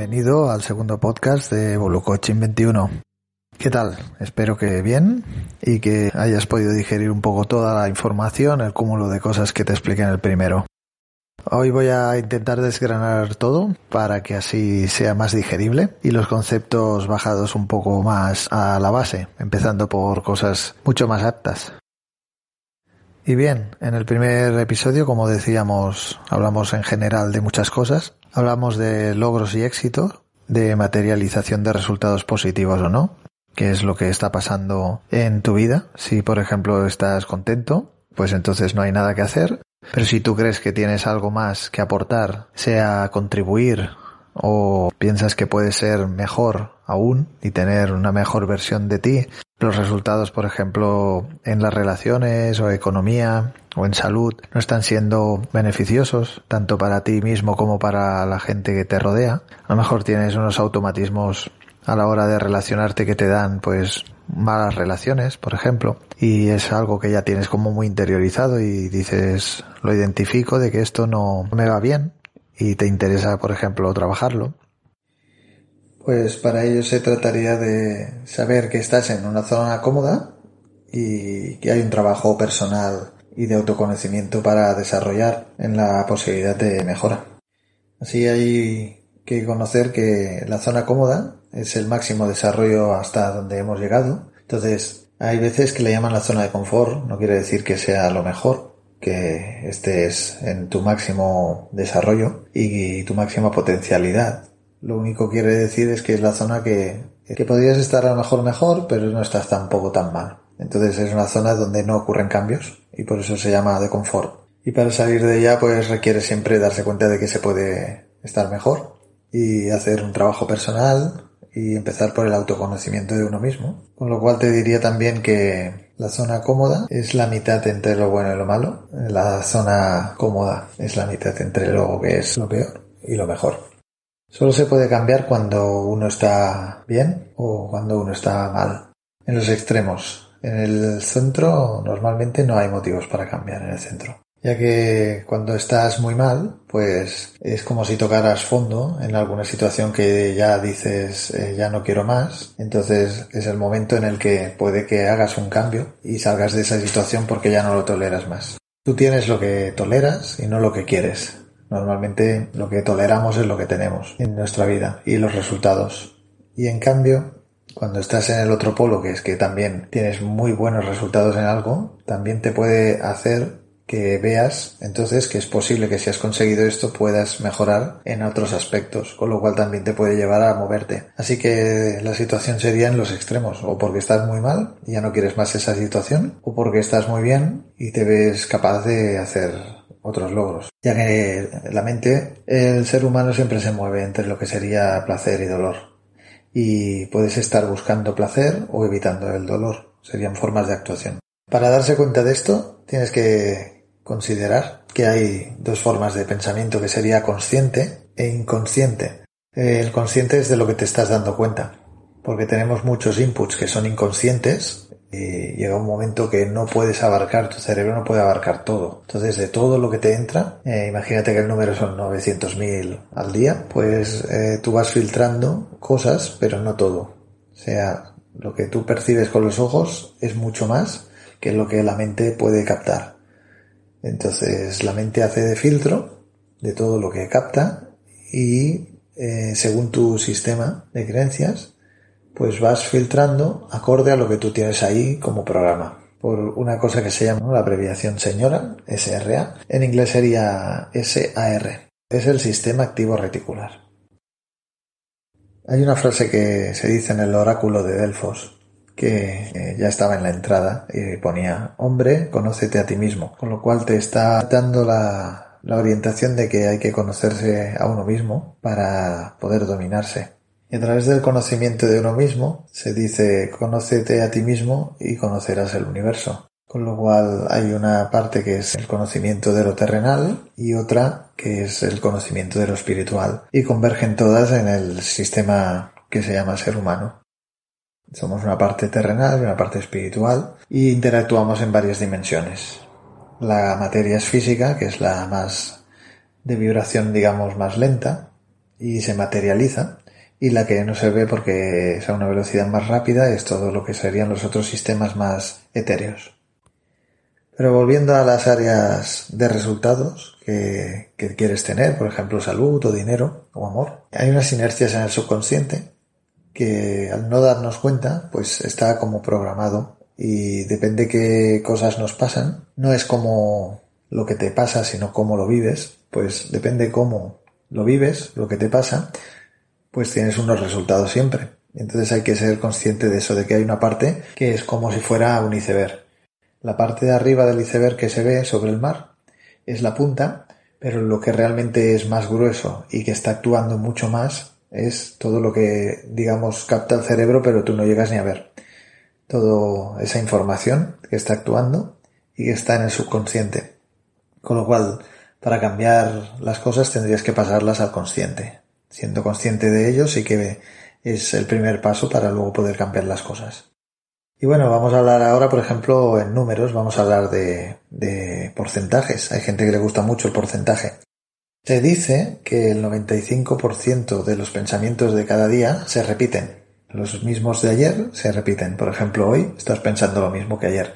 Bienvenido al segundo podcast de Coaching 21. ¿Qué tal? Espero que bien y que hayas podido digerir un poco toda la información, el cúmulo de cosas que te expliqué en el primero. Hoy voy a intentar desgranar todo para que así sea más digerible y los conceptos bajados un poco más a la base, empezando por cosas mucho más aptas. Y bien, en el primer episodio, como decíamos, hablamos en general de muchas cosas. Hablamos de logros y éxitos, de materialización de resultados positivos o no, qué es lo que está pasando en tu vida. Si, por ejemplo, estás contento, pues entonces no hay nada que hacer. Pero si tú crees que tienes algo más que aportar, sea contribuir o piensas que puede ser mejor aún y tener una mejor versión de ti, los resultados, por ejemplo, en las relaciones o economía o en salud no están siendo beneficiosos tanto para ti mismo como para la gente que te rodea. A lo mejor tienes unos automatismos a la hora de relacionarte que te dan pues malas relaciones, por ejemplo, y es algo que ya tienes como muy interiorizado y dices, lo identifico de que esto no me va bien y te interesa, por ejemplo, trabajarlo. Pues para ello se trataría de saber que estás en una zona cómoda y que hay un trabajo personal y de autoconocimiento para desarrollar en la posibilidad de mejora. Así hay que conocer que la zona cómoda es el máximo desarrollo hasta donde hemos llegado. Entonces, hay veces que le llaman la zona de confort, no quiere decir que sea lo mejor, que estés en tu máximo desarrollo y tu máxima potencialidad. Lo único que quiere decir es que es la zona que, que podrías estar a lo mejor mejor, pero no estás tampoco tan mal. Entonces es una zona donde no ocurren cambios y por eso se llama de confort. Y para salir de ella pues requiere siempre darse cuenta de que se puede estar mejor y hacer un trabajo personal y empezar por el autoconocimiento de uno mismo. Con lo cual te diría también que la zona cómoda es la mitad entre lo bueno y lo malo. La zona cómoda es la mitad entre lo que es lo peor y lo mejor. Solo se puede cambiar cuando uno está bien o cuando uno está mal. En los extremos. En el centro normalmente no hay motivos para cambiar en el centro ya que cuando estás muy mal, pues es como si tocaras fondo en alguna situación que ya dices eh, ya no quiero más, entonces es el momento en el que puede que hagas un cambio y salgas de esa situación porque ya no lo toleras más. Tú tienes lo que toleras y no lo que quieres. Normalmente lo que toleramos es lo que tenemos en nuestra vida y los resultados. Y en cambio, cuando estás en el otro polo, que es que también tienes muy buenos resultados en algo, también te puede hacer que veas entonces que es posible que si has conseguido esto puedas mejorar en otros aspectos, con lo cual también te puede llevar a moverte. Así que la situación sería en los extremos, o porque estás muy mal y ya no quieres más esa situación, o porque estás muy bien y te ves capaz de hacer otros logros. Ya que la mente, el ser humano siempre se mueve entre lo que sería placer y dolor. Y puedes estar buscando placer o evitando el dolor. Serían formas de actuación. Para darse cuenta de esto, tienes que considerar que hay dos formas de pensamiento que sería consciente e inconsciente. El consciente es de lo que te estás dando cuenta, porque tenemos muchos inputs que son inconscientes y llega un momento que no puedes abarcar, tu cerebro no puede abarcar todo. Entonces, de todo lo que te entra, eh, imagínate que el número son 900.000 al día, pues eh, tú vas filtrando cosas, pero no todo. O sea, lo que tú percibes con los ojos es mucho más que lo que la mente puede captar. Entonces la mente hace de filtro de todo lo que capta y eh, según tu sistema de creencias, pues vas filtrando acorde a lo que tú tienes ahí como programa. Por una cosa que se llama la abreviación señora, SRA, en inglés sería SAR. Es el sistema activo reticular. Hay una frase que se dice en el oráculo de Delfos, que eh, ya estaba en la entrada y ponía, hombre, conócete a ti mismo, con lo cual te está dando la, la orientación de que hay que conocerse a uno mismo para poder dominarse. Y a través del conocimiento de uno mismo se dice conócete a ti mismo y conocerás el universo. Con lo cual hay una parte que es el conocimiento de lo terrenal y otra que es el conocimiento de lo espiritual. Y convergen todas en el sistema que se llama ser humano. Somos una parte terrenal y una parte espiritual y interactuamos en varias dimensiones. La materia es física, que es la más de vibración, digamos, más lenta, y se materializa y la que no se ve porque es a una velocidad más rápida es todo lo que serían los otros sistemas más etéreos. Pero volviendo a las áreas de resultados que, quieres tener, por ejemplo salud o dinero o amor, hay unas inercias en el subconsciente que al no darnos cuenta pues está como programado y depende qué cosas nos pasan, no es como lo que te pasa sino cómo lo vives, pues depende cómo lo vives, lo que te pasa, pues tienes unos resultados siempre. Entonces hay que ser consciente de eso, de que hay una parte que es como si fuera un iceberg. La parte de arriba del iceberg que se ve sobre el mar es la punta, pero lo que realmente es más grueso y que está actuando mucho más es todo lo que, digamos, capta el cerebro, pero tú no llegas ni a ver. Toda esa información que está actuando y que está en el subconsciente. Con lo cual, para cambiar las cosas tendrías que pasarlas al consciente siendo consciente de ello sí que es el primer paso para luego poder cambiar las cosas. Y bueno, vamos a hablar ahora, por ejemplo, en números, vamos a hablar de, de porcentajes. Hay gente que le gusta mucho el porcentaje. Se dice que el 95% de los pensamientos de cada día se repiten. Los mismos de ayer se repiten. Por ejemplo, hoy estás pensando lo mismo que ayer.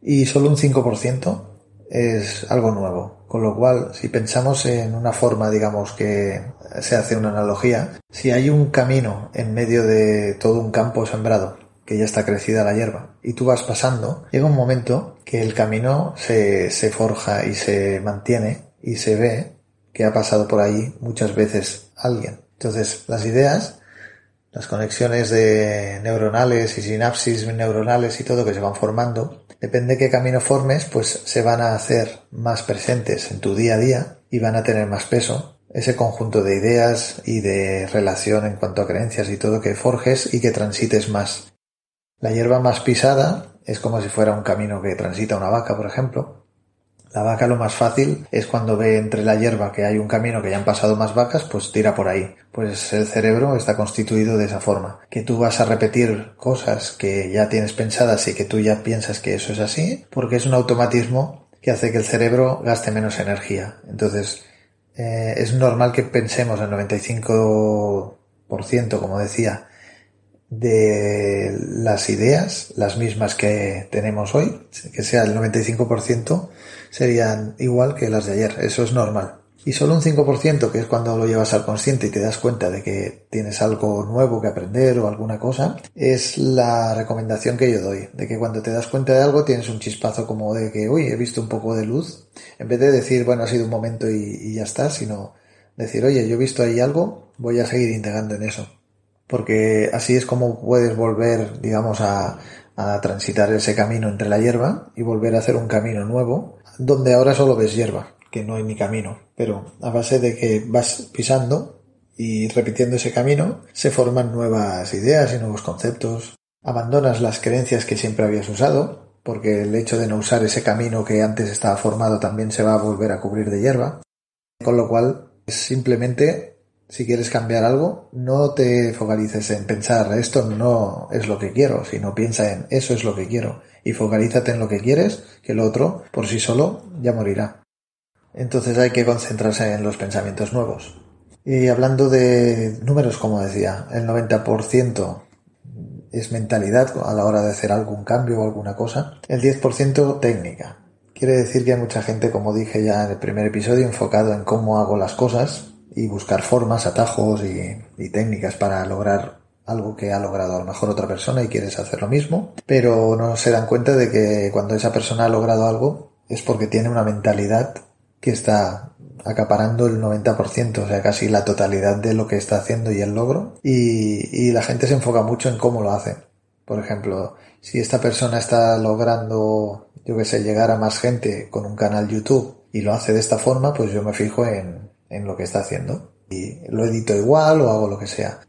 Y solo un 5% es algo nuevo. Con lo cual, si pensamos en una forma, digamos, que se hace una analogía, si hay un camino en medio de todo un campo sembrado, que ya está crecida la hierba, y tú vas pasando, llega un momento que el camino se, se forja y se mantiene y se ve que ha pasado por ahí muchas veces alguien. Entonces, las ideas, las conexiones de neuronales y sinapsis neuronales y todo que se van formando, Depende de qué camino formes, pues se van a hacer más presentes en tu día a día y van a tener más peso. Ese conjunto de ideas y de relación en cuanto a creencias y todo que forjes y que transites más. La hierba más pisada es como si fuera un camino que transita una vaca, por ejemplo, la vaca lo más fácil es cuando ve entre la hierba que hay un camino que ya han pasado más vacas, pues tira por ahí. Pues el cerebro está constituido de esa forma. Que tú vas a repetir cosas que ya tienes pensadas y que tú ya piensas que eso es así, porque es un automatismo que hace que el cerebro gaste menos energía. Entonces, eh, es normal que pensemos el 95%, como decía, de las ideas, las mismas que tenemos hoy, que sea el 95%, serían igual que las de ayer. Eso es normal. Y solo un 5%, que es cuando lo llevas al consciente y te das cuenta de que tienes algo nuevo que aprender o alguna cosa, es la recomendación que yo doy. De que cuando te das cuenta de algo tienes un chispazo como de que, uy, he visto un poco de luz. En vez de decir, bueno, ha sido un momento y, y ya está, sino decir, oye, yo he visto ahí algo, voy a seguir indagando en eso porque así es como puedes volver, digamos, a, a transitar ese camino entre la hierba y volver a hacer un camino nuevo, donde ahora solo ves hierba, que no hay ni camino, pero a base de que vas pisando y repitiendo ese camino, se forman nuevas ideas y nuevos conceptos. Abandonas las creencias que siempre habías usado, porque el hecho de no usar ese camino que antes estaba formado también se va a volver a cubrir de hierba. Con lo cual, es simplemente si quieres cambiar algo, no te focalices en pensar esto no es lo que quiero, sino piensa en eso es lo que quiero y focalízate en lo que quieres, que lo otro por sí solo ya morirá. Entonces hay que concentrarse en los pensamientos nuevos. Y hablando de números, como decía, el 90% es mentalidad a la hora de hacer algún cambio o alguna cosa, el 10% técnica. Quiere decir que hay mucha gente, como dije ya en el primer episodio, enfocado en cómo hago las cosas, y buscar formas, atajos y, técnicas para lograr algo que ha logrado a lo mejor otra persona y quieres hacer lo mismo, pero no se dan cuenta de que cuando esa persona ha logrado algo es porque tiene una mentalidad que está acaparando el 90%, o sea, casi la totalidad de lo que está haciendo y el logro, y, y la gente se enfoca mucho en cómo lo hace. Por ejemplo, si esta persona está logrando, yo que sé, llegar a más gente con un canal YouTube y lo hace de esta forma, pues yo me fijo en, en lo que está haciendo y lo edito igual o hago lo que sea.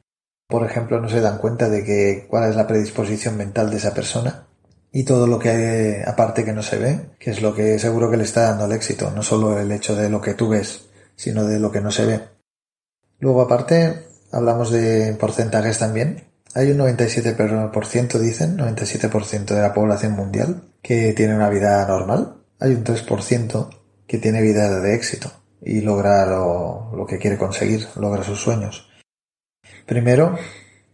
Por ejemplo, no se dan cuenta de que cuál es la predisposición mental de esa persona y todo lo que hay aparte que no se ve, que es lo que seguro que le está dando el éxito, no solo el hecho de lo que tú ves, sino de lo que no se ve. Luego aparte, hablamos de porcentajes también. Hay un 97% dicen, 97% de la población mundial que tiene una vida normal. Hay un 3% que tiene vida de éxito y logra lo, lo que quiere conseguir, logra sus sueños. Primero,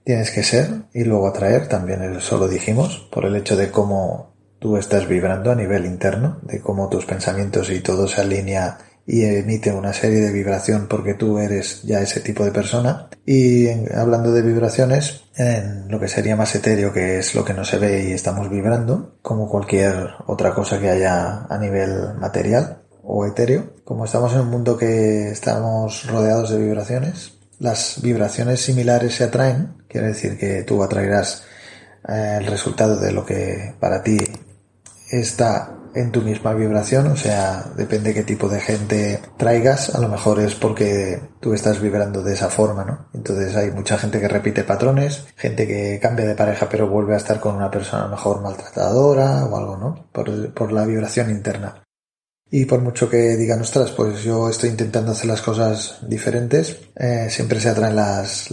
tienes que ser y luego atraer, también eso lo dijimos, por el hecho de cómo tú estás vibrando a nivel interno, de cómo tus pensamientos y todo se alinea y emite una serie de vibración porque tú eres ya ese tipo de persona. Y hablando de vibraciones, en lo que sería más etéreo, que es lo que no se ve y estamos vibrando, como cualquier otra cosa que haya a nivel material o etéreo, como estamos en un mundo que estamos rodeados de vibraciones, las vibraciones similares se atraen, quiere decir que tú atraerás eh, el resultado de lo que para ti está en tu misma vibración, o sea, depende qué tipo de gente traigas, a lo mejor es porque tú estás vibrando de esa forma, ¿no? Entonces hay mucha gente que repite patrones, gente que cambia de pareja pero vuelve a estar con una persona a lo mejor maltratadora o algo, ¿no? Por, la vibración interna. Y por mucho que digan, ostras, pues yo estoy intentando hacer las cosas diferentes, eh, siempre se atraen las,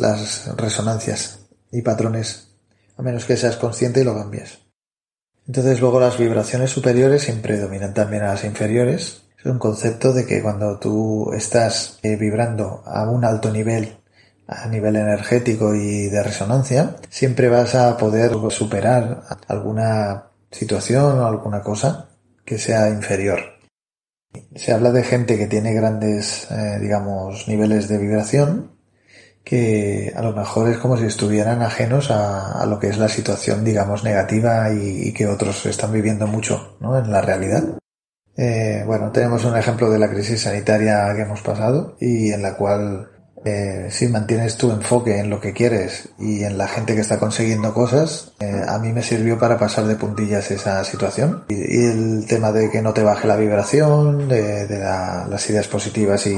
resonancias y patrones, a menos que seas consciente y lo cambies. Entonces luego las vibraciones superiores siempre dominan también a las inferiores. Es un concepto de que cuando tú estás eh, vibrando a un alto nivel, a nivel energético y de resonancia, siempre vas a poder superar alguna situación o alguna cosa que sea inferior. Se habla de gente que tiene grandes, eh, digamos, niveles de vibración que a lo mejor es como si estuvieran ajenos a, lo que es la situación, digamos, negativa y, que otros están viviendo mucho ¿no? en la realidad. Eh, bueno, tenemos un ejemplo de la crisis sanitaria que hemos pasado y en la cual eh, si mantienes tu enfoque en lo que quieres y en la gente que está consiguiendo cosas, eh, a mí me sirvió para pasar de puntillas esa situación. Y, el tema de que no te baje la vibración, de, las ideas positivas y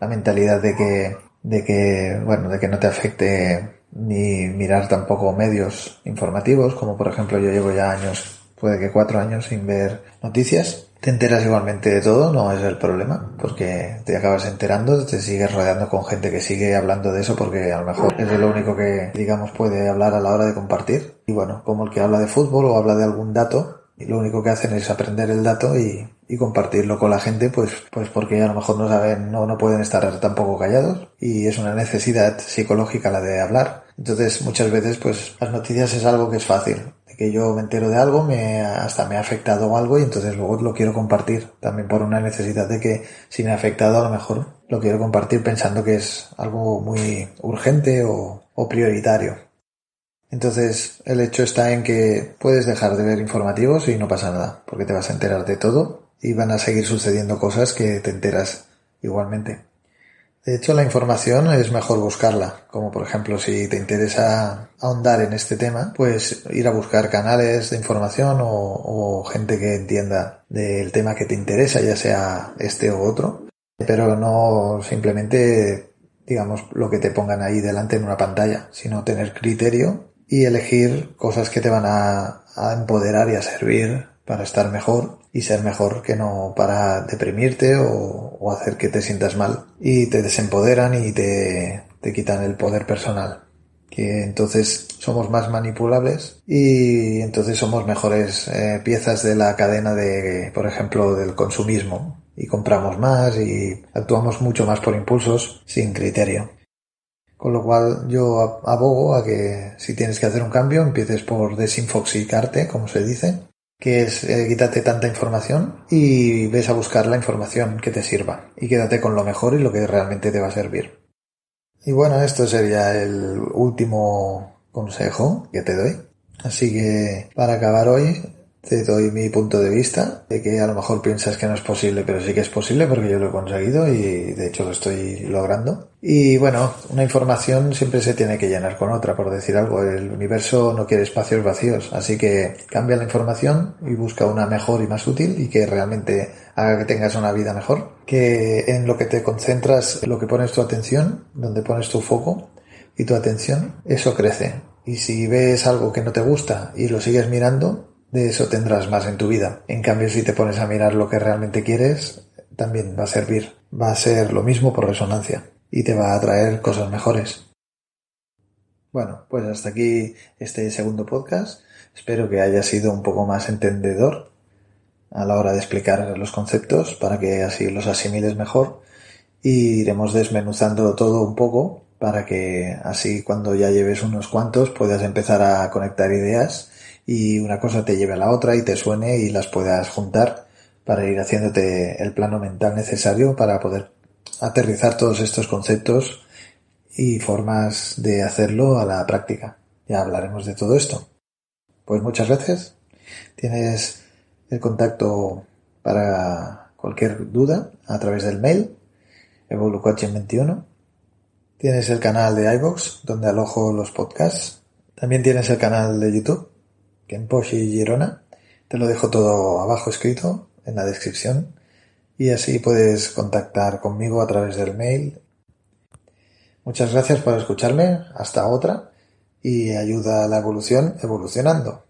la mentalidad de que de que, bueno, de que no te afecte ni mirar tampoco medios informativos, como por ejemplo yo llevo ya años, puede que cuatro años sin ver noticias. Te enteras igualmente de todo, no es el problema, porque te acabas enterando, te sigues rodeando con gente que sigue hablando de eso porque a lo mejor es lo único que, digamos, puede hablar a la hora de compartir. Y bueno, como el que habla de fútbol o habla de algún dato, y lo único que hacen es aprender el dato y, y compartirlo con la gente, pues, pues porque a lo mejor no saben, no, no pueden estar tampoco callados y es una necesidad psicológica la de hablar. Entonces muchas veces pues las noticias es algo que es fácil, que yo me entero de algo, me, hasta me ha afectado algo y entonces luego lo quiero compartir, también por una necesidad de que si me ha afectado a lo mejor lo quiero compartir pensando que es algo muy urgente o, o prioritario. Entonces, el hecho está en que puedes dejar de ver informativos y no pasa nada, porque te vas a enterar de todo y van a seguir sucediendo cosas que te enteras igualmente. De hecho, la información es mejor buscarla, como por ejemplo si te interesa ahondar en este tema, pues ir a buscar canales de información o, gente que entienda del tema que te interesa, ya sea este u otro, pero no simplemente, digamos, lo que te pongan ahí delante en una pantalla, sino tener criterio y elegir cosas que te van a, a empoderar y a servir para estar mejor y ser mejor que no para deprimirte o, hacer que te sientas mal. Y te desempoderan y te, te quitan el poder personal. Que entonces somos más manipulables y entonces somos mejores eh, piezas de la cadena de, por ejemplo, del consumismo. Y compramos más y actuamos mucho más por impulsos sin criterio. Con lo cual yo abogo a que si tienes que hacer un cambio empieces por desinfoxicarte, como se dice, que es eh, quítate tanta información y ves a buscar la información que te sirva y quédate con lo mejor y lo que realmente te va a servir. Y bueno, esto sería el último consejo que te doy. Así que para acabar hoy, te doy mi punto de vista, de que a lo mejor piensas que no es posible, pero sí que es posible porque yo lo he conseguido y de hecho lo estoy logrando. Y bueno, una información siempre se tiene que llenar con otra, por decir algo. El universo no quiere espacios vacíos, así que cambia la información y busca una mejor y más útil y que realmente haga que tengas una vida mejor. Que en lo que te concentras, lo que pones tu atención, donde pones tu foco y tu atención, eso crece. Y si ves algo que no te gusta y lo sigues mirando, de eso tendrás más en tu vida. En cambio, si te pones a mirar lo que realmente quieres, también va a servir. Va a ser lo mismo por resonancia y te va a traer cosas mejores. Bueno, pues hasta aquí este segundo podcast. Espero que haya sido un poco más entendedor a la hora de explicar los conceptos para que así los asimiles mejor y iremos desmenuzando todo un poco para que así cuando ya lleves unos cuantos puedas empezar a conectar ideas y una cosa te lleve a la otra y te suene y las puedas juntar para ir haciéndote el plano mental necesario para poder aterrizar todos estos conceptos y formas de hacerlo a la práctica. Ya hablaremos de todo esto. Pues muchas gracias. Tienes el contacto para cualquier duda a través del mail evolucoaching21. Tienes el canal de iVoox donde alojo los podcasts. También tienes el canal de YouTube, Kenposhi Girona. Te lo dejo todo abajo escrito en la descripción y así puedes contactar conmigo a través del mail. Muchas gracias por escucharme. Hasta otra y ayuda a la evolución evolucionando.